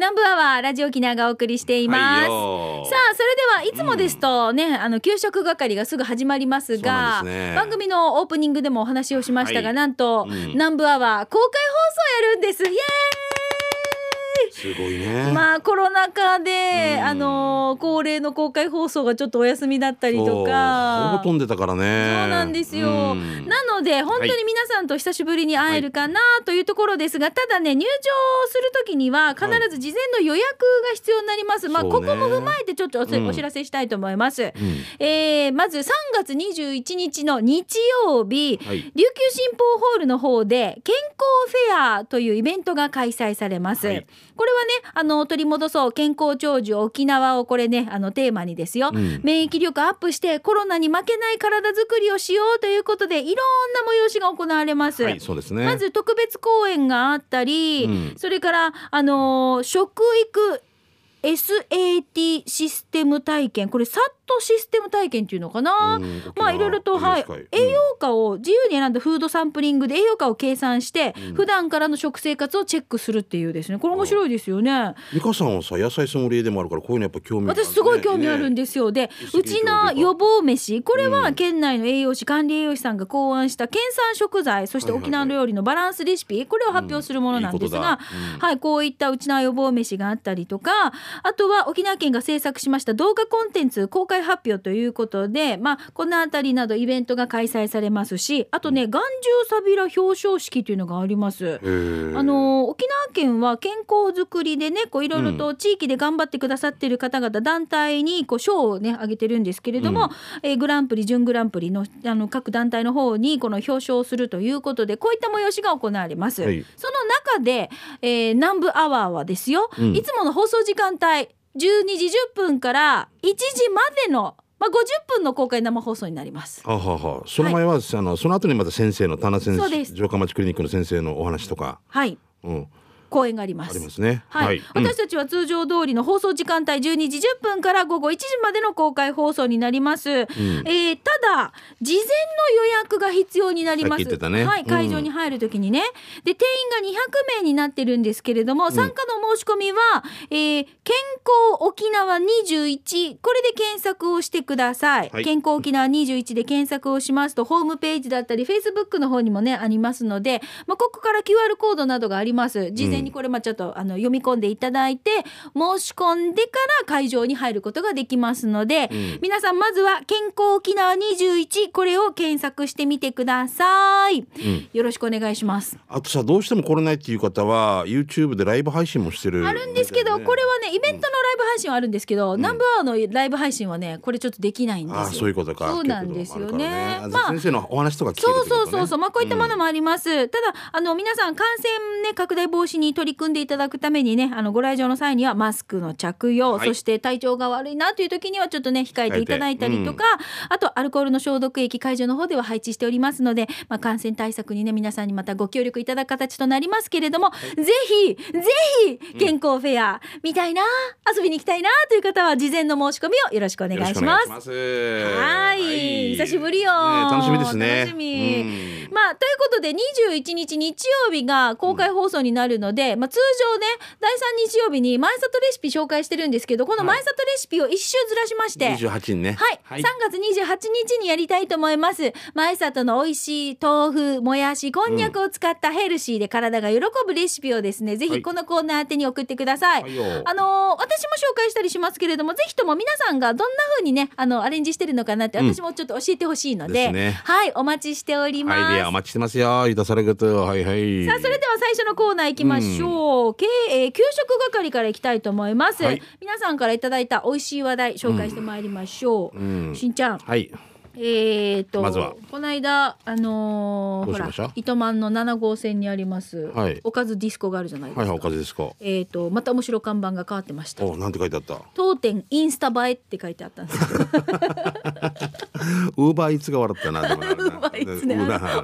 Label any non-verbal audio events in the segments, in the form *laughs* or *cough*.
南部アワーラジオ沖縄がお送りしています、はいよ。さあそれではいつもですとね、あの給食係がすぐ始まりますがね。番組のオープニングでもお話をしましたが、はい。なんと、うん。南部アワー公開放送やるんです。イエーイすごいね。まあコロナ禍で、うん。あの恒例の公開放送がちょっとお休みだったりとか。ぼ飛んでたからね。そうなんですよ、うん。なので本当に皆さんと久しぶりに会えるかなというところですが、ただね入場する時には必ず事前の予約が必要になります、まあそうね。ここも踏まえてちょっとお知らせしたいと思います、うん。えーまず3月21日の日曜日、はい。琉球新報ホールの方で健康フェアというイベントが開催されます、はいこれはねあの取り戻そう健康長寿沖縄をこれねあのテーマにですよ、うん。免疫力アップしてコロナに負けない体づくりをしようということでいろんな催しが行われます、はい、そうですね。まず特別公演があったり、うん。それからあのー食育 SAT システム体験。これサットシステム体験っていうのかな、うんまあいろいろと、はい。栄養価を自由に選んだフードサンプリングで栄養価を計算して、うん。普段からの食生活をチェックするっていうですね。これ面白いですよね。美香さんはさ野菜ソムリエでもあるからこういうのやっぱ興味がある。ね私すごい興味あるんですよ。で、うちな予防飯、これは県内の栄養士、管理栄養士さんが考案した県産食材、そして沖縄料理のバランスレシピ、これを発表するものなんですが、うん。いいうん。はい、こういったうちな予防飯があったりとか、あとは沖縄県が制作しました動画コンテンツ公開発表ということで、まあ、このあたりなどイベントが開催されますし、あとね、眼中サビラ表彰式というのがあります。あの沖縄県は健康づくりでねこういろいろと地域で頑張ってくださっている方々団体にこう賞をねあげてるんですけれども、えーグランプリ準グランプリのあの各団体の方にこの表彰をするということでこういった催しが行われます。はい。その中で、えー南部アワーはですよ、うん。いつもの放送時間帯12時10分から1時までの、まあ、50分の公開生放送になります。はあはあはあ。その前は、あのその後にまた先生の田名先生城下町クリニックの先生のお話とか、はい。うん、公演がありますありますね。はい、うん私たちは通常通りの放送時間帯12時10分から午後1時までの公開放送になります。えーただ事前の予約が必要になります。さっき言ってたねはい、うん会場に入るときにね。で定員が200名になってるんですけれども、参加の申し込みは、えー健康沖縄21これで検索をしてください。はい健康沖縄21で検索をしますとホームページだったりフェイスブックの方にもねありますので、まあここから QR コードなどがあります。事前にこれまあちょっとあの読み込んでいただいて申し込んでから会場に入ることができますので、ん。皆さんまずは健康沖縄21これを検索してみてください、よろしくお願いします。あとさどうしても来れないっていう方は YouTube でライブ配信もしてるあるんですけど、これはねイベントのライブ配信はあるんですけど、ナンバーのライブ配信はねこれちょっとできないんですよ。ああそういうことか。そうなんですよね。あるからまあ先生のお話とか聞けるそうそうそうそう、まあこういったものもあります。ただあの皆さん感染ね拡大防止に取り組んでいただくためにね、あのご来場の際にはマスクの着用、はい。そして体調が悪いなという時にはちょっとね控えていただいたりとか、あとアルコールの消毒液会場の方では配置しておりますので、まあ感染対策にね皆さんにまたご協力いただく形となりますけれども、ぜひぜひ健康フェア見たいな、遊びに行きたいなという方は事前の申し込みをよろしくお願いします。はい、久しぶりよ、ね楽しみですね。楽しみ。うんことで21日日曜日が公開放送になるので、まあ通常ね第3日曜日に前里レシピ紹介してるんですけどこの前里レシピを一周ずらしまして、28人ね。はい、3月28日にやりたいと思います。前里の美味しい豆腐もやしこんにゃくを使ったヘルシーで体が喜ぶレシピをですね、ぜひこのコーナー宛てに送ってください、はいよ。あのー私も紹介したりしますけれどもぜひとも皆さんがどんな風にねあのアレンジしてるのかなって私もちょっと教えてほしいので,、ですね。はいお待ちしております、アイデアお待ちしてますよいたされぐとはいはい。さあそれでは最初のコーナー行きましょう、けえー給食係からいきたいと思います、はい。皆さんからいただいた美味しい話題紹介してまいりましょう、うん。しんちゃん。はいえー、とまずは。この間あのーほらどうしました？糸満の7号線にあります、はい。おかずディスコがあるじゃないですか、はいはいおかずですかえー、とまた面白看板が変わってました。おなんて書いてあった？当店インスタ映えって書いてあったんですよ。*laughs* ウーバーイーツが笑ったな *laughs* ウーバーイーツね。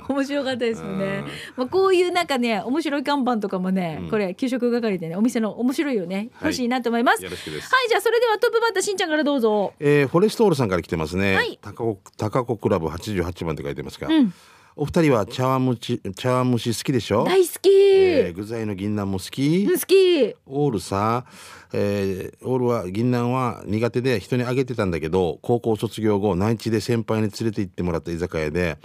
面白かったですよね、まあ、こういうなんかね面白い看板とかもね、これ給食係でねお店の面白いよね。はい。欲しいなと思います、よろしくです。はいじゃあそれではトップバッターしんちゃんからどうぞ。えー、フォレストオールさんから来てますね、はい。高子高子クラブ88番って書いてますが、うん。お二人は茶碗蒸し茶碗蒸し好きでしょ？大好き、えー具材の銀杏も好き。好き。オールさ、えーオールは銀杏は苦手で人にあげてたんだけど高校卒業後内地で先輩に連れて行ってもらった居酒屋で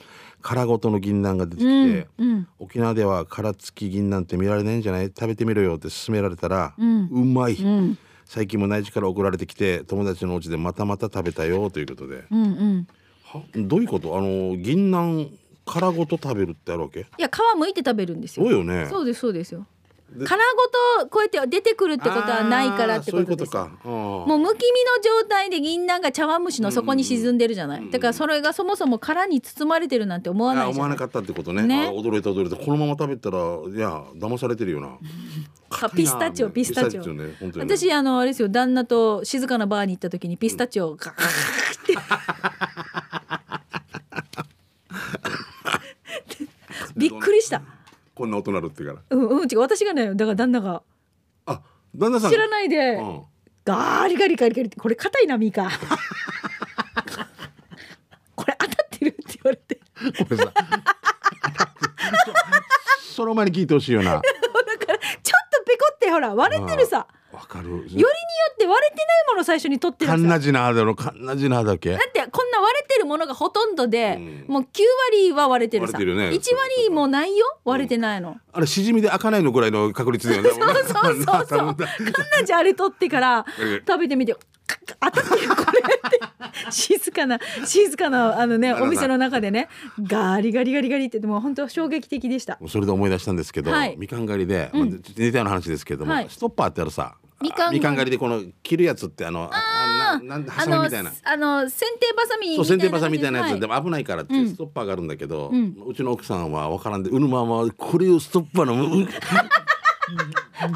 殻ごとの銀杏が出てきて、うん沖縄では殻付き銀杏って見られないんじゃない？食べてみろよって勧められたら、うまい、ん。最近も内地から送られてきて友達のお家でまたまた食べたよということで、うんうん。はどういうこと？あの銀杏殻ごと食べるってあるわけ？いや皮剥いて食べるんですよ。そうよね。そうですそうですよ。で殻ごとこうやって出てくるってことはないからってことですそういうことか。もうむき身の状態で銀杏が茶碗蒸しの底に沈んでるじゃない、だからそれがそもそも殻に包まれてるなんて思わあない思わなかったってことね。ね。あ驚いた驚いた。このまま食べたらいや騙されてるよな。*laughs* あピスタチオピスタチオ。ね私あのあれですよ旦那と静かなバーに行った時にピスタチオをガーってびっくりしたこんな音鳴るってから。うんうん違う。私がねだから旦那が。あ旦那さん知らないで。うん。ガリガリガリガリってこれ硬いなミカこれ当たってるって言われて。これさそその前に聞いてほしいよな。だからちょっとペコってほら割れてるさ。わかる。よりによって割れてないものを最初に取ってるカンナジナーだろ。カンナジナーだっけ？ものがほとんどで、うん。もう9割は割れてるさ。割れてるね。1割もないよ？割れてないの、あれしじみで開かないのぐらいの確率だよね。*laughs* そうそうそうそう。カンナジあれ取ってかられ食べてみて当たってるこれって。*laughs* 静かな静かなあのねお店の中でねガリガリガリガリってもう本当衝撃的でした。それで思い出したんですけど、はい。みかん狩りで、まあ、ちょっと似たような話ですけども、はい。ストッパーってあるさみかん。みかん狩りでこの切るやつってあのああのあの剪定バサミみたそいうな剪定バサミみたいなやつ、はいでも危ないからってうん。ストッパーがあるんだけど、うちの奥さんは分からんでうぬままこれをストッパーの。う *laughs* 握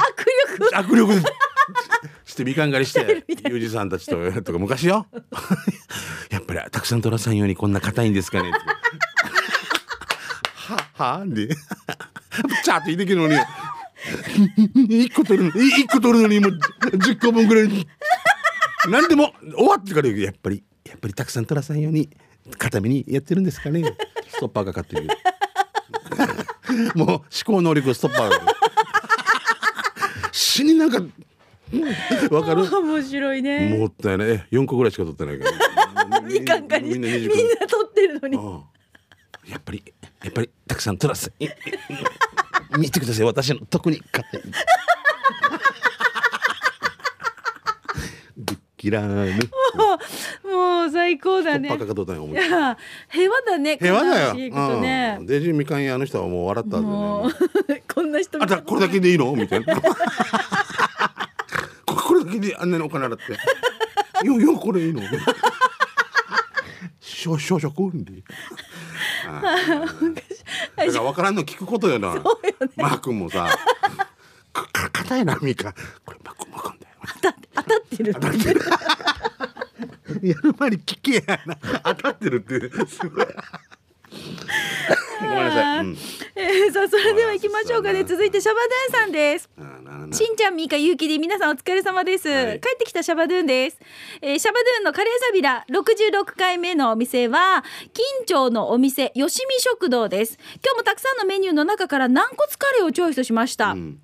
力。握力。で *laughs* してみかん狩りしてユージさんたちととか昔よ。*laughs* やっぱりたくさん取らさんようにこんな硬いんですかねって。ははで。チャーって言ってきるのに。一個取るの一個取るのにもう10個分ぐらい何でも終わってから言うやっぱりやっぱりたくさん取らさんように固めにやってるんですかね。ストッパーがかってる *laughs* もう思考能力ストッパーが。死になんかわかる？面白いね。もったいないえ4個ぐらいしか取ってないから。みかん狩りみんな20みんな取ってるのに。うん。やっぱりやっぱりたくさん取らせい見てください。私の特に硬いぶきらぬもう最高だね。平和だね平和だよ、ね。うん、デジみかん屋の人はもう笑ったんでね。*laughs* こんな人あこれだけでいいの？みたいな。*laughs* ここれだけであんなにお金払って。よよこれいいの？*laughs* 少々食うんでだから分からんの聞くことよなマー君もさかか硬いなみかん。これマー君マー君だよ当たってる当たってる。やる前に聞けやな。当たってるって。すごいごめんなさい、うん。えーさあそれでは行きましょうかね。続いてシャバドゥンさんです。しんちゃん、みーか、ゆうきで、皆さんお疲れ様です。はい帰ってきたシャバドゥンです。えーシャバドゥンのカレーサビラ66回目のお店は、金町のお店、よしみ食堂です。今日もたくさんのメニューの中から軟骨カレーをチョイスしました。うん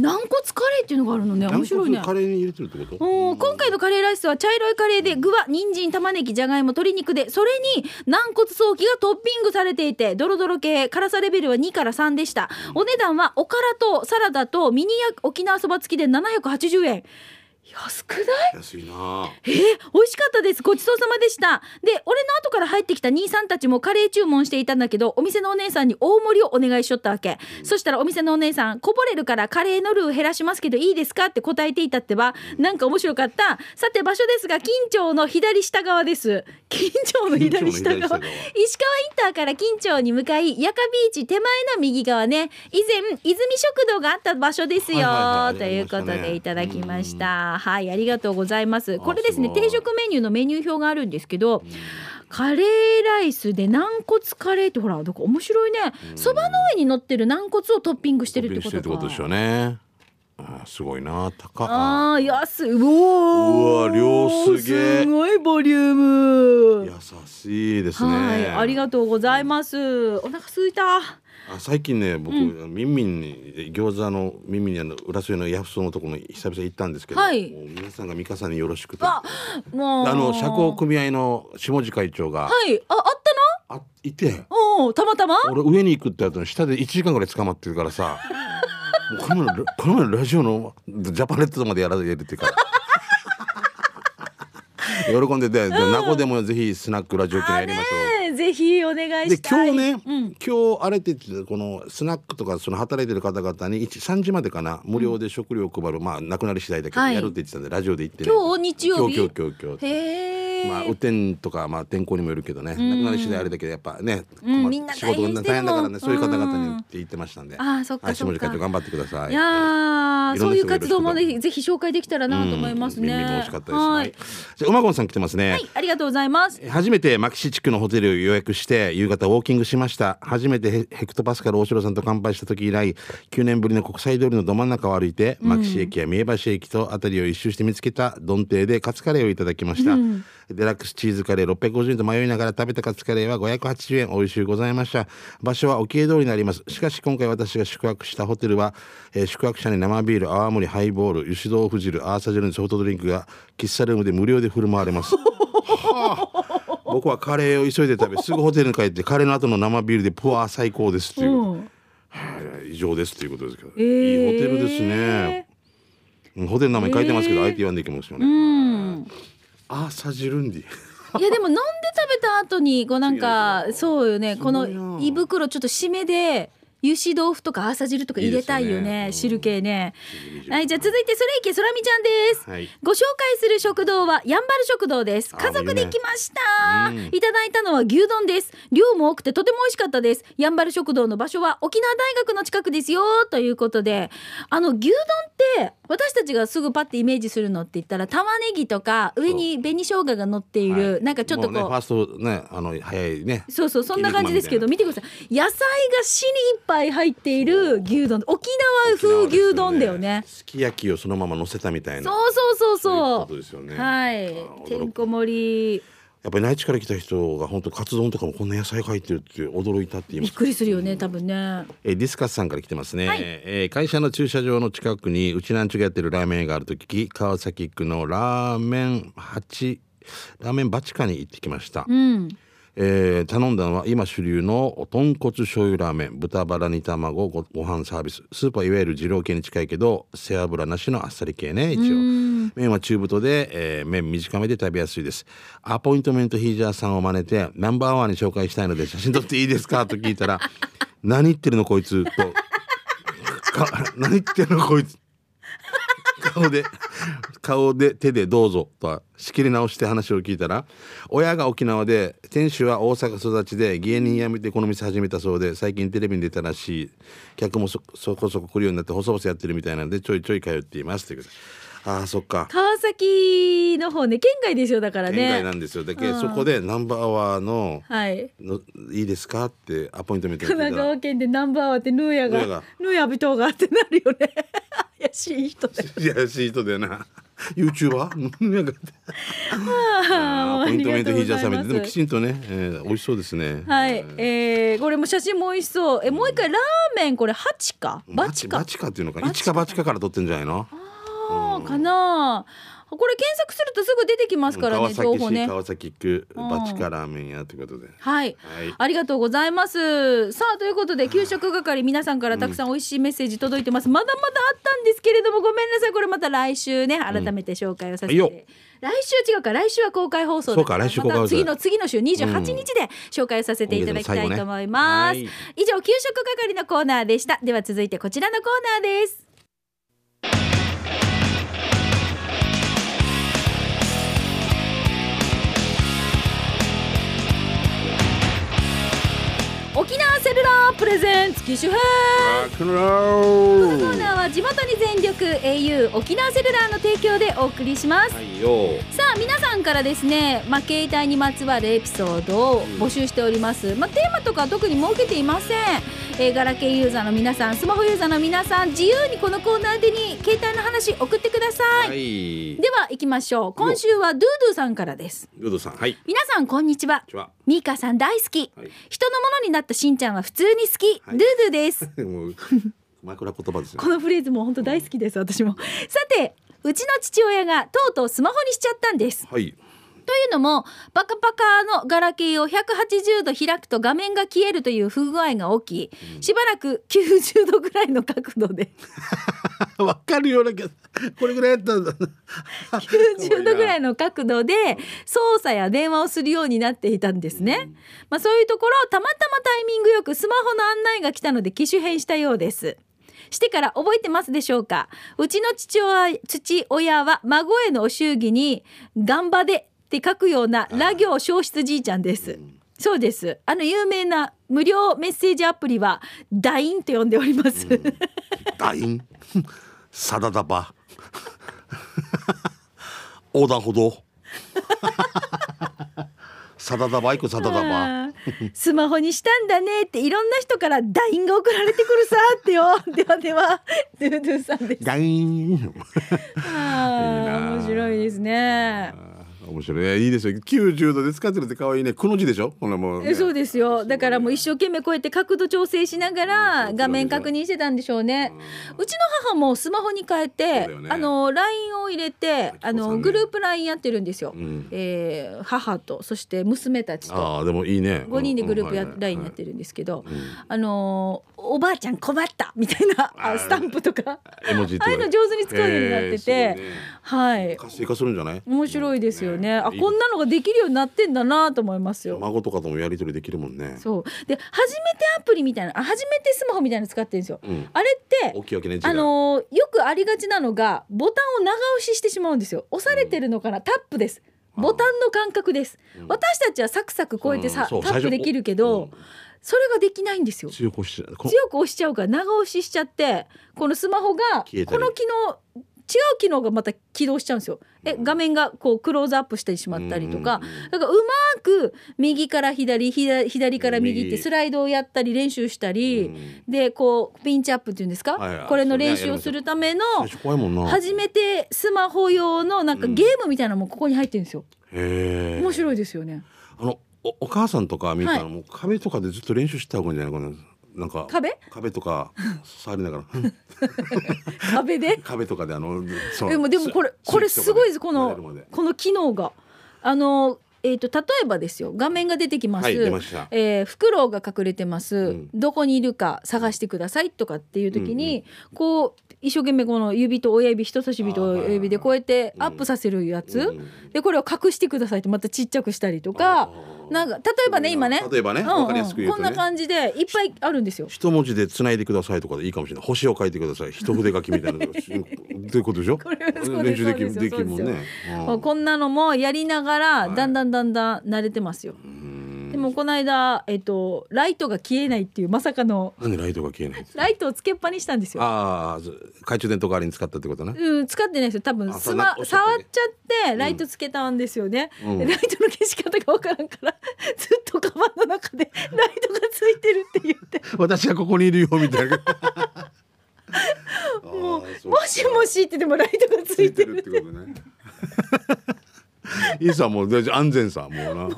軟骨カレーっていうのがあるのね、面白いね。カレーに入れてるってこと？今回のカレーライスは茶色いカレーで具は人参玉ねぎじゃがいも鶏肉でそれに軟骨ソーキがトッピングされていてドロドロ系辛さレベルは2から3でした。お値段はおからとサラダとミニ焼沖縄そば付きで780円安くない？安いな。えー、美味しかったです。ごちそうさまでした。で俺の後から入ってきた兄さんたちもカレー注文していたんだけどお店のお姉さんに大盛りをお願いしとったわけ、そしたらお店のお姉さんこぼれるからカレーのルー減らしますけどいいですか？って答えていたってばなんか面白かった。さて場所ですが近町の左下側です。近町の左下側。石川インターから近町に向かい八カビーチ手前の右側ね。以前泉食堂があった場所ですよ、ということでいただきましたはいありがとうございます。これですね定食メニューのメニュー表があるんですけど、カレーライスで軟骨カレーってほらどこ面白いね。そば、の上に乗ってる軟骨をトッピングしてるってことか。トッピングしてるってことでしょうねあすごいな高ああ安い。ううおー。わ量すげえすごいボリューム。優しいですね。はいありがとうございます。お腹空いた。あ最近ね僕、ミンミンに餃子のミンミンにあの浦添のヤフソのところに久々行ったんですけど、はい。もう皆さんがミカさんによろしくとあもう。あの社交組合の下地会長が、はい。ああったあいてのおおたまたま？俺上に行くってやつの下で1時間ぐらい捕まってるからさもうこの前この前ラジオのジャパネットまでやられるっていうか。ら *laughs* 喜んでて、で名古でもぜひスナックラジオってやりましょう。ぜひお願いでしたい。今日ね、うん、今日あれって言ってこのスナックとかその働いてる方々に1 3時までかな無料で食料を配る、まあなくなり次第だけどはい。やるって言ってたんで、ラジオで言ってね。今日日曜日？今日今日今日今日へえ、まあ雨天とかまあ天候にもよるけどね、ん。なくなり次第あれだけどやっぱね、みんな仕事が大変だからねそういう方々うん。にって言ってましたんで、あーそっかはいそっか頑張ってください。いやそういう活動もねぜひ紹介できたらなと思いますね。美味しかったです。じゃあ馬ゴンさん来てますね。はい、ありがとうございます。初めて牧師地区のホテルを予約して夕方ウォーキングしました。初めてヘヘクトパスカル大城さんと乾杯した時以来9年ぶりの国際通りのど真ん中を歩いて、牧師駅や三重橋駅と辺りを一周して見つけた丼亭でカツカレーをいただきました、デラックスチーズカレー650円と迷いながら食べたカツカレーは580円美味しゅうございました。場所は沖江通りになります。しかし今回私が宿泊したホテルは、えー宿泊者に生ビール泡盛ハイボール油脂豆腐汁アーサ汁のソフトドリンクが喫茶ルームで無料で振る舞われます。僕はカレーを急いで食べすぐホテルに帰ってカレーの後の生ビールでプワー最高ですっていう、うん。はい以上ですっていうことですけど、えー。いいホテルですね。うんホテルの名前書いてますけど、あえて言わんでいきますよね、うん。アーサジルンディいやでも飲んで食べた後にこうなんかそうよね。この胃袋ちょっと締めで油脂豆腐とか朝汁とか入れたいよねね。汁系ね。いいですはいじゃあ続いてそれいけそらみちゃんです、はい。ご紹介する食堂はやんばる食堂です。あ家族で来ました、いいねいただいたのは牛丼です。量も多くてとても美味しかったです。やんばる食堂の場所は沖縄大学の近くですよ。ということであの牛丼って私たちがすぐパッてイメージするのって言ったら玉ねぎとか上に紅生姜が乗っている、はい。なんかちょっとこうねファーストねあの早いね。そうそうそんな感じですけど筋見てください。野菜が死にいっぱい入っている牛丼。沖縄風牛丼だよね。すき焼きをそのまま乗せたみたいな。そうそうそうそう。いうそことですよね。うはい。てんこ盛りやっぱり内地から来た人が本当カツ丼とかもこんな野菜入ってるって驚いたって言います。びっくりするよね多分ね。えーディスカスさんから来てますね、はい。えー会社の駐車場の近くにうちなんちゅがやってるラーメン屋があると聞き川崎区のラーメン八ラーメンバチカに行ってきました、うんえー頼んだのは今主流の豚骨醤油ラーメン豚バラ煮卵ごご飯サービス。スープはいわゆる二郎系に近いけど背脂なしのあっさり系ね一応。麺は中太で、えー麺短めで食べやすいです。アポイントメントヒージャーさんを真似てナンバーワンに紹介したいので写真撮っていいですかと聞いたら *laughs* 何言ってるのこいつと。か何言ってるのこいつ。顔で *laughs* 顔で手でどうぞとは仕切り直して話を聞いたら親が沖縄で店主は大阪育ちで芸人辞めてこの店始めたそうで最近テレビに出たらしい。客もそそこそこ来るようになって細々やってるみたいなのでちょいちょい通っています。ということで。ああそっか。川崎の方ね県外ですよだから県外なねんですよ。だけうん。そこでナンバーワーのはい。のいいですかってアポイントメントに神奈川県でナンバーワンってヌーヤがヌーヤが。ヌーヤビトがってなるよね。*laughs* 怪しい人でいやしい人だよな。YouTuber? あアポイントメントヒージャーさんみたいでもきんちんとね、えー、美味しそうですね。はい、えー、これも写真も美味しそう。えもう一回ラーメンこれ八かバチかバチかっていうのか一かバチかから取ってんじゃないの？かな。これ検索するとすぐ出てきますからね情報ね。川崎区うんバチカラーメン屋ということで、はい。はい。ありがとうございます。さあということで給食係皆さんからたくさん美味しいメッセージ届いてます、まだまだあったんですけれどもごめんなさい。これまた来週ね改めて紹介をさせて、いいよ。来週違うか来週は公開放送だそうか来週公開次の次の週28日で紹介をさせていただきたいと思います、今月の最後ね。以上給食係のコーナーでした。では続いてこちらのコーナーです沖縄セルラープレゼンツ機種編。このコーーナーは地元に全力 au 沖縄セルラーの提供でお送りしますはいよ。さあ皆さんからですね、まあ、携帯にまつわるエピソードを募集しております、まあ、テーマとかは特に設けていません、えーガラケーユーザーの皆さんスマホユーザーの皆さん自由にこのコーナーでに携帯話送ってください、はい。では行きましょう。今週はドゥドゥさんからです。ルドさんはい。皆さんこんにちは。ミーカさん大好き、はい。人のものになったしんちゃんは普通に好き、はい。ドゥドゥです。*laughs* 言葉ですよこのフレーズも本当大好きです私も。さてうちの父親がとうとうスマホにしちゃったんです。はいというのもパカパカのガラケーを180度開くと画面が消えるという不具合が起きしばらく90度ぐらいの角度で。*laughs* わかるような気がこれぐらいやったんだ90度ぐらいの角度で操作や電話をするようになっていたんですね、まあ、そういうところたまたまタイミングよくスマホの案内が来たので機種変したようです。してから覚えてますでしょうか？うちの父親父親は孫へのお祝儀に「頑張で」って書くようなラ行消失じいちゃんです、そうです。あの有名な無料メッセージアプリは LINE と呼んでおります、ダイン？*laughs* サダダバ。*laughs* 横断歩道。*laughs* サダダバイクサダダバ。スマホにしたんだねっていろんな人から LINE が送られてくるさってよ。ではではドゥドゥさんです。面白いですね面白い。ねいいですよ。90度で使ってるって可愛いね。くの字でしょ？これもう、ね、えそうですよ。だからもう一生懸命こうやって角度調整しながら画面確認してたんでしょうね。うちの母もスマホに変えて、ね。あの LINE を入れてあのグループ LINE やってるんですよ、ん。えー母とそして娘たちと。ああでもいいね。5人でグループ LINE やってるんですけど、ん。あのーおばあちゃん困ったみたいなあスタンプとか。ああいうの上手に使うようになってて、へーね。はい。活性化するんじゃない？面白いですよね、あいいこんなのができるようになってんだなと思いますよ。孫とかともやり取りできるもんね。そう。で初めてアプリみたいなあ初めてスマホみたいなの使ってるんですよ。うん。あれって大きいわけねあのーよくありがちなのがボタンを長押ししてしまうんですよ。押されてるのかな、タップです。ボタンの感覚です、私たちはサクサクこうやってさ、タップできるけど、それができないんですよ。強く押しこ強く押しちゃうから長押ししちゃってこのスマホがこの機能違う機能がまた起動しちゃうんですよ。え画面がこうクローズアップしてしまったりとか、だからうまく右から左左左から右って右。スライドをやったり練習したり、うん。でこうピンチアップっていうんですか、はいはい。これの練習をするための最初めてスマホ用のなんかゲームみたいなのもここに入ってるんですよ。面白いですよね。あのおお母さんとかみたいな、はい。もう壁とかでずっと練習してた方がいいんじゃないかな。なんか壁？壁とか触りながら。*laughs* 壁で？*laughs* 壁とかであのでもでもこれスこれすごいです。このこの機能が。あのえー、と例えばですよ。画面が出てきます、はいえーフクロウが隠れてます、ん。どこにいるか探してくださいとかっていう時に、こう一生懸命この指と親指人差し指と親指でこうやってアップさせるやつ、うんでこれを隠してくださいってまたちっちゃくしたりとかなんか例えばね今ね。例えばねうんうん。わかりやすく言うとね。こんな感じでいっぱいあるんですよ。一文字で繋いでくださいとかでいいかもしれない。星を書いてください。一筆書きみたいなど *laughs* ういうことでしょ？練習できできるもんね。まあこんなのもやりながらはいだんだんだんだん慣れてますよ。うんでもこの間、えっと、ライトが消えないっていうまさかの。なんでライトが消えないんですか？ライトをつけっぱにしたんですよ。ああず懐中電灯代わりに使ったってことね。うん、使ってないですよ。多分あスマそんなおっしゃったね触っちゃってライトつけたんですよね、うん。でライトの消し方がわからんから *laughs* ずっとカバンの中で *laughs* ライトがついてるって言って。私はここにいるよみたいな。*laughs* もうもしもしってでもライトがついてるってことねいいさもう安全さもうな。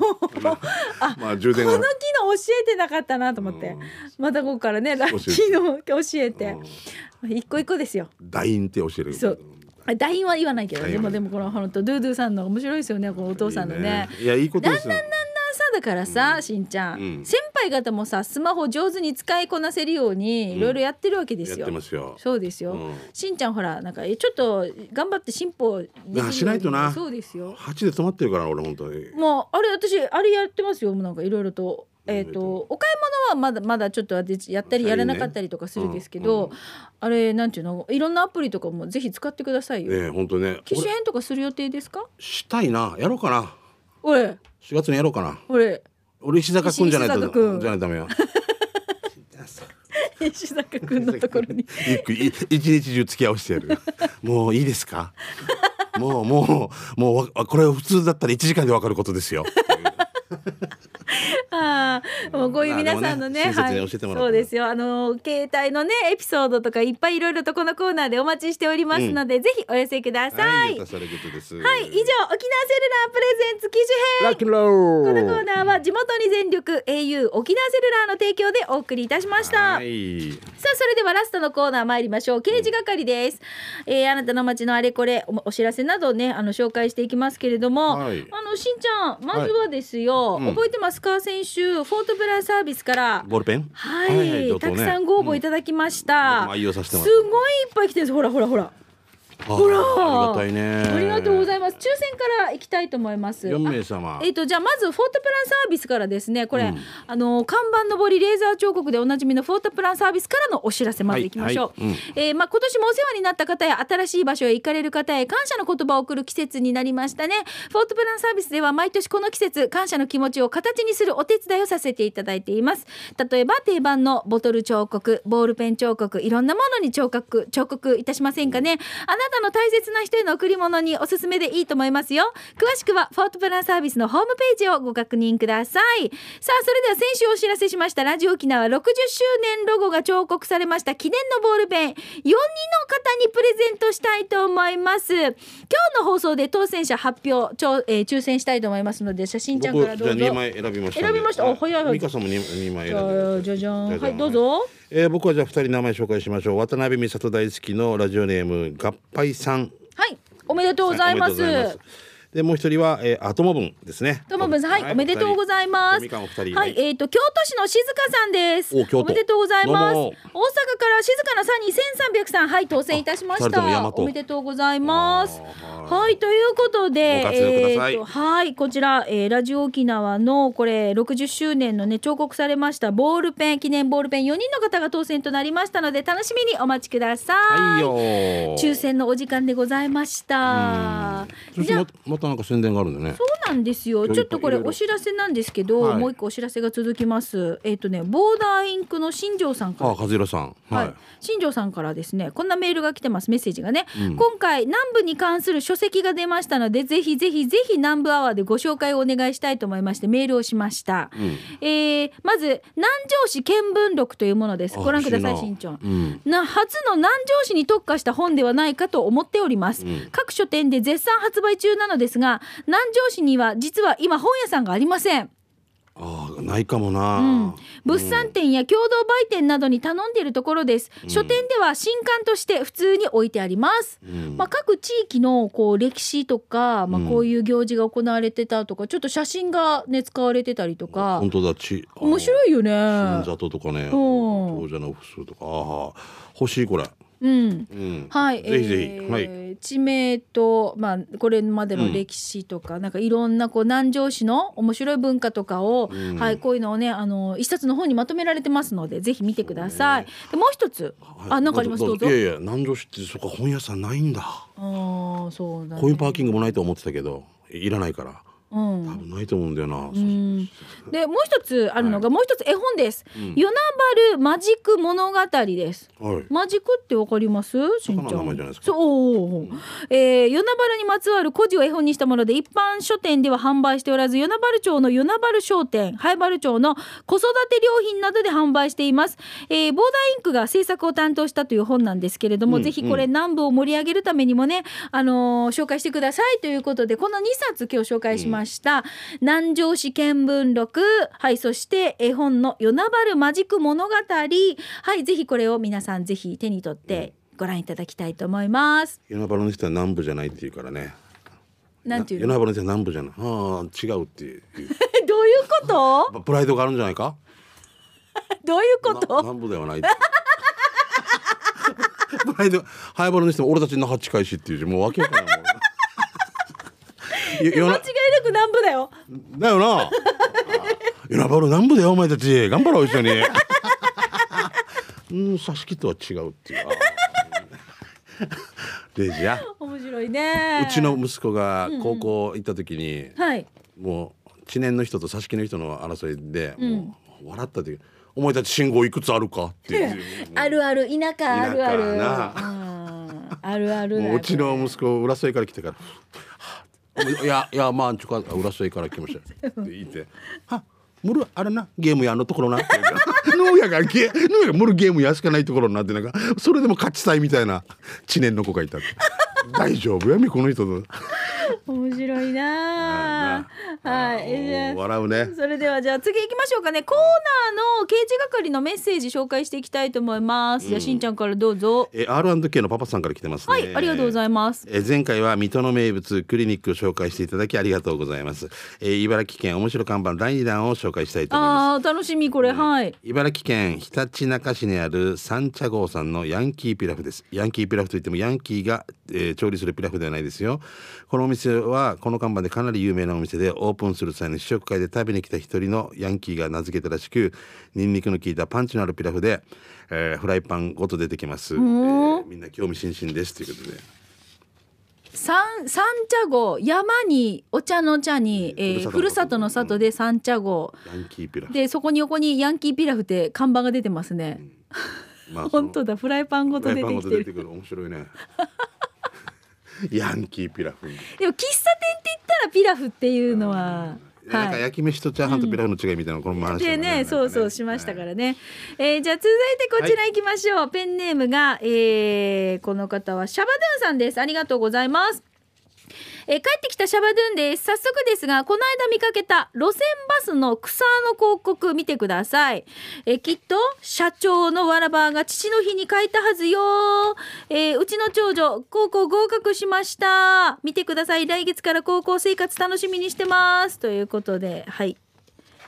まあ充電は。この機能教えてなかったなと思って、うん。またここからねラ教えて。機能教えて、一個一個ですよ。ダインって教える。そう。あ LINE は言わないけどでもはいでもこの本当ドゥドゥさんの面白いですよねこのお父さんのね。いやいいことですよさだからさ、しんちゃん、うん。先輩方もさスマホ上手に使いこなせるようにいろいろやってるわけですやっよ。てますよ。そうですよ、うん。しんちゃんほらなんかえちょっと頑張って進歩しないとな。そうですよ。八で止まってるから俺本当に。もうあれ私あれやってますよもうなんかいろいろと。えー、とお買い物はまだまだちょっと私やったりやらなかったりとかするんですけど、うん。うんあれなんていうの？いろんなアプリとかもぜひ使ってくださいよ。ねえ本当ね。機種俺変とかする予定ですか？したいな。やろうかな。俺4月にやろうかな。俺俺石坂くんじゃないとじゃないとダメよ。*laughs* 石坂くんのところに。一日中付き合わせてやる。もういいですか？もうもうもうわこれ普通だったら1時間でわかることですよ *laughs* ああ、もうこういう皆さんのね、ね親切に教えてもらったそうですよ。あの携帯のねエピソードとかいっぱいいろいろとこのコーナーでお待ちしておりますので、ぜひお寄せください。は、はい。以上沖縄セルラープレゼンツ機種編。このコーーナーは地元に全力 au 沖縄セルラーの提供でお送りいたしました。はい。さあそれではラストのコーナー参りましょう刑事係です、えーあなたの街のあれこれおお知らせなどをねあの紹介していきますけれども、はいあのしんちゃんまずはですよ、はいうん覚えてますか先週フォートプランサービスからボールペン？はい、上等ね。たくさんご応募いただきました、僕も愛用させてす。ごいいっぱい来てるんです。ほらほらほら。た。ほら。ありがたいね。ありがとうございいます。抽選から行きたいと思います。四あ名様。え。っ、とじゃあまずフォートプランサービスからですね。これ、うん。あの看板のぼりレーザー彫刻でおなじみのフォートプランサービスからのお知らせまずいきましょう、はいはい。えーまあ今年もお世話になった方や新しい場所へ行かれる方へ感謝の言葉を送る季節になりましたね。フォートプランサービスでは毎年この季節感謝の気持ちを形にするお手伝いをさせていただいています。例えば定番のボトル彫刻ボールペン彫刻いろんなものに彫刻彫刻いたしませんかね。あなたの大切な人への贈り物におすすめでいいと思いますよ。詳しくはフォートプランサービスのホームページをご確認ください。さあそれでは先週お知らせしました。ラジオ沖縄60周年ロゴが彫刻されました。記念のボールペン。4人の方にプレゼントしたいと思います。今日の放送で当選者発表ちょ、えー抽選したいと思いますので写真ちゃんからどうぞ。僕じゃあ二枚選びましたんで。選びました。お早い早い。ミカさんも二二枚じ選んで。ゃあじゃじゃん。じゃじゃん。はいどうぞえー、僕はじゃあ二人名前紹介しましょう。渡辺美里大好きのラジオネーム合杯さん。はいおめでとうございます,、はいでもう一人は、えー、アトモ分ですね。ともぶんさんはい、おめでとうございます。はい、えっ、と京都市の静香さんです。お京都めでとうございます。大阪から静かなサニー千三百さん、はい当選いたしました。和おめでとうございます。はいということで、えーとはいこちら、えーラジオ沖縄のこれ60周年のね彫刻されましたボールペン記念ボールペン4人の方が当選となりましたので楽しみにお待ちください。はいよ抽選のお時間でございました。じゃたなんか宣伝があるんだね。そうなんですよ。いちょっとこれお知らせなんですけど、はい。もう一個お知らせが続きます。えっ、とね、ボーダーインクの新庄さんから。あ、和弘さん。ははい。い。、新庄さんからですねこんなメールが来てます。メッセージがね、うん。今回南部に関する書籍が出ましたのでぜひぜひぜひ南部アワーでご紹介をお願いしたいと思いましてメールをしました、うん。えーまず南城市見聞録というものです。あご覧ください新庄。うん。な初の南城市に特化した本ではないかと思っております、うん。各書店で絶賛発売中なのですが南城市には実は今本屋さんがありませんああ、ないかもな。うん、物産展や共同売店などに頼んでいるところです、書店では新刊として普通に置いてあります、うんまあ、各地域のこう歴史とか、まあ、うんこういう行事が行われてたとかちょっと写真がね使われてたりとか本当だち。面白いよね新里とかね。長者の複数とか。ああ、欲しいこれ。うんうん。はい、ぜひぜひ。えーはい。地名と、まあ、これまでの歴史とか、なんかいろんなこう南城市の面白い文化とかを、うんはい、こういうのをねあの一冊の本にまとめられてますのでぜひ見てください。でもう一つ、あなんかあります？どうぞ。いやいや、南城市ってそこ本屋さんないんだ。ああそうだ、ね。コインパーキングもないと思ってたけど、いらないから。うん多分ないと思うんだよな。うんでもう一つあるのが、もう一つ絵本です。ん与那原マジック物語です。はい。マジックってわかります？しんちゃん。そうおー。えー、与那原にまつわる故事を絵本にしたもので一般書店では販売しておらず与那原町の与那原商店灰原町の子育て良品などで販売しています。えー、ボーダーインクが制作を担当したという本なんですけれども、うんぜひこれ南部を盛り上げるためにもね、あのー紹介してくださいということでこの2冊今日紹介しました。南城市見聞録はいそして絵本の与那原マジック物語はいぜひこれを皆さんぜひ手に取ってご覧いただきたいと思います。与那原の人は南部じゃないって言うからね。なんていうの？与那原の人は南部じゃない。ああ、違うっていう。*laughs* どういうこと？プライドがあるんじゃないか？*laughs* どういうこなと南部ではない。*laughs* プライド、ハイバルの人も俺たちの八返しっていうもうわけわからない間違いなく南部だよ。だよな。与那原南部だよお前たち頑張ろう一緒に。*laughs* うん、挿し木とは違うっていう。レイジや。面白いね。うちの息子が高校行った時に、はい。もう知念の人と挿し木の人の争いで、もう笑った時「お前たち信号いくつあるか?」って言ってあるある田舎あるある。あるある。もううちの息子浦添から来てから「はあいやいやまあちょか浦添から来ました」って言って「はむるあれなゲームやのところな農や *laughs* がゲ農やがむるゲームやしかないところになってなんかそれでも勝ちたいみたいな知念の子がいた大丈夫やみこの人と。面白いなはい。笑うね。それではじゃあ次行きましょうかね。コーナーの刑事係のメッセージ紹介していきたいと思います、じゃあしんちゃんからどうぞ。え R&K のパパさんから来てますね。はいありがとうございます。えー前回は水戸の名物クリニックを紹介していただきありがとうございます、えー茨城県面白看板第2弾を紹介したいと思います。あー楽しみこれ、はい。茨城県ひたちなか市にある三茶号さんのヤンキーピラフです。ヤンキーピラフといってもヤンキーが、えー調理するピラフではないですよ。このお店はこの看板でかなり有名なお店でオープンする際の試食会で食べに来た一人のヤンキーが名付けたらしくニンニクの効いたパンチのあるピラフで、えーフライパンごと出てきます、えーみんな興味津々ですということで。三三茶号山にお茶の茶に、えー、ふるさとの里。で三茶号ヤンキーピラフ。でそこに横にヤンキーピラフって看板が出てますね、まあその *laughs* 本当だ。フライパンごと出てきてる。と出てくる。面白いねヤンキーピラフ、でも喫茶店って言ったらピラフっていうのは、なんかはい焼き飯とチャーハンとピラフの違いみたいなのこの話でね、そうそうしましたかららね。えーじゃあ続いてこちら行きましょう。ペンネームが、えーこの方はシャバドゥンさんです。ありがとうございます。えー帰ってきたシャバドゥンです。早速ですがこの間見かけた路線バスの草の広告見てください、えーきっと社長のわらばが父の日に書いたはずよ、えーうちの長女高校合格しました。見てください。来月から高校生活楽しみにしてます。ということではい。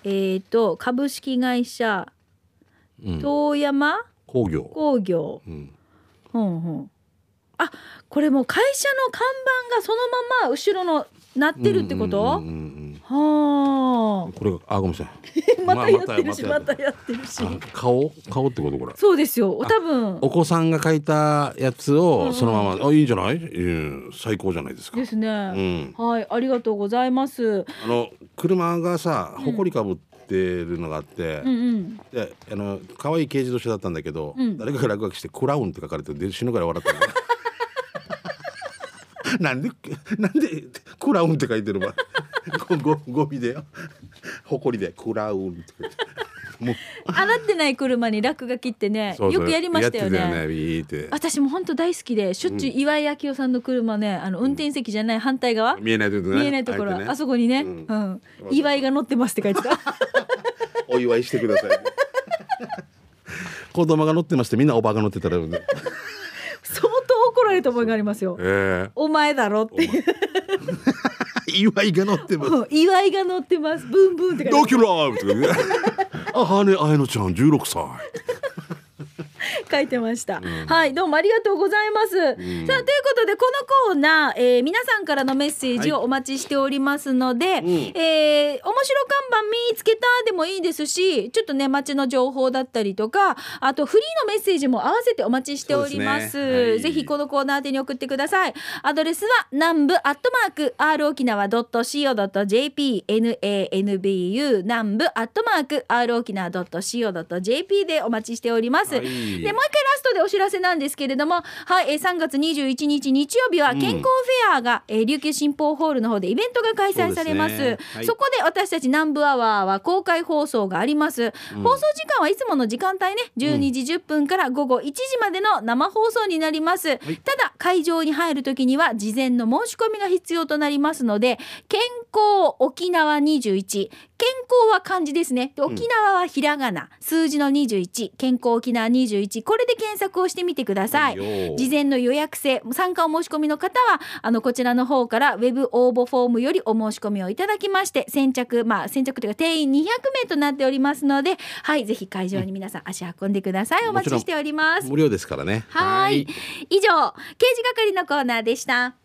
えー、と株式会社うん。遠山？工業、工業、うん、うんうん、あこれもう会社の看板がそのまま後ろのなってるってこと、うんうんうんうんはこれがあごめんなさいあまたやってるしまたやってるし。あ顔顔ってことこれそうです。よ多分お子さんが書いたやつをんそのまま、あいいんじゃない、うん、最高じゃないですかですね、うんはいありがとうございますあの車がさ埃かぶってるのがあって、うんうんであの可愛い軽自動車だったんだけど、うん誰かが落書きし。て「クラウン」って書かれてで死ぬぐらい笑ったのなんでなんで「クラウン」って書いてるわ *laughs* ごごゴミでよ。誇りで「クラウン」って書いてもう。洗ってない車に落書きってねそうそう。よくやりましたよね。やってたよねビーって。私も本当大好きでしょっちゅう岩井明夫さんの車ねあの運転席じゃない反対側、見えないとこね。見えないところ、ね。あそこにね、ううん。ん岩井が乗ってますって書いてた。*laughs* お祝いしてください *laughs* 子供が乗ってましてみんなおばが乗ってたら、ね、れた覚えがありますよ。えお前だろっていう。え *laughs* 祝いが乗ってます。うん岩井が乗ってます。ブンブンってドキュラーとかねあ羽根あやのちゃん16歳書いてました、はいどうもありがとうございます、さあということでこのコーナー、えー皆さんからのメッセージをお待ちしておりますので、えー面白看板見つけたでもいいですしちょっとね街の情報だったりとかあとフリーのメッセージも合わせてお待ちしております。ね。はい。ぜひこのコーナー宛てに送ってください。アドレスは南部アットマーク r 沖縄 .co.jp nanbu 南部アットマーク r 沖縄 .co.jp でお待ちしております、はい。でもう一回ラストでお知らせなんですけれども、はい、えー3月21日日曜日は健康フェアが、えー琉球新報ホールの方でイベントが開催されます。そすねはいこで私たち南部アワーは公開放送があります。放送時間はいつもの時間帯ね、12時10分から午後1時までの生放送になります。ただ会場に入るときには事前の申し込みが必要となりますので、健康沖縄21健康は漢字ですね。で沖縄はひらがな、数字の21健康沖縄21これで検索をしてみてください。はいよ。事前の予約制。参加お申し込みの方はあのこちらの方からウェブ応募フォームよりお申し込みをいただきまして先着まあ先着というか定員200名となっておりますのではいぜひ会場に皆さん足運んでください。お待ちしております。無料ですからね。はい。以上刑事係のコーナーでした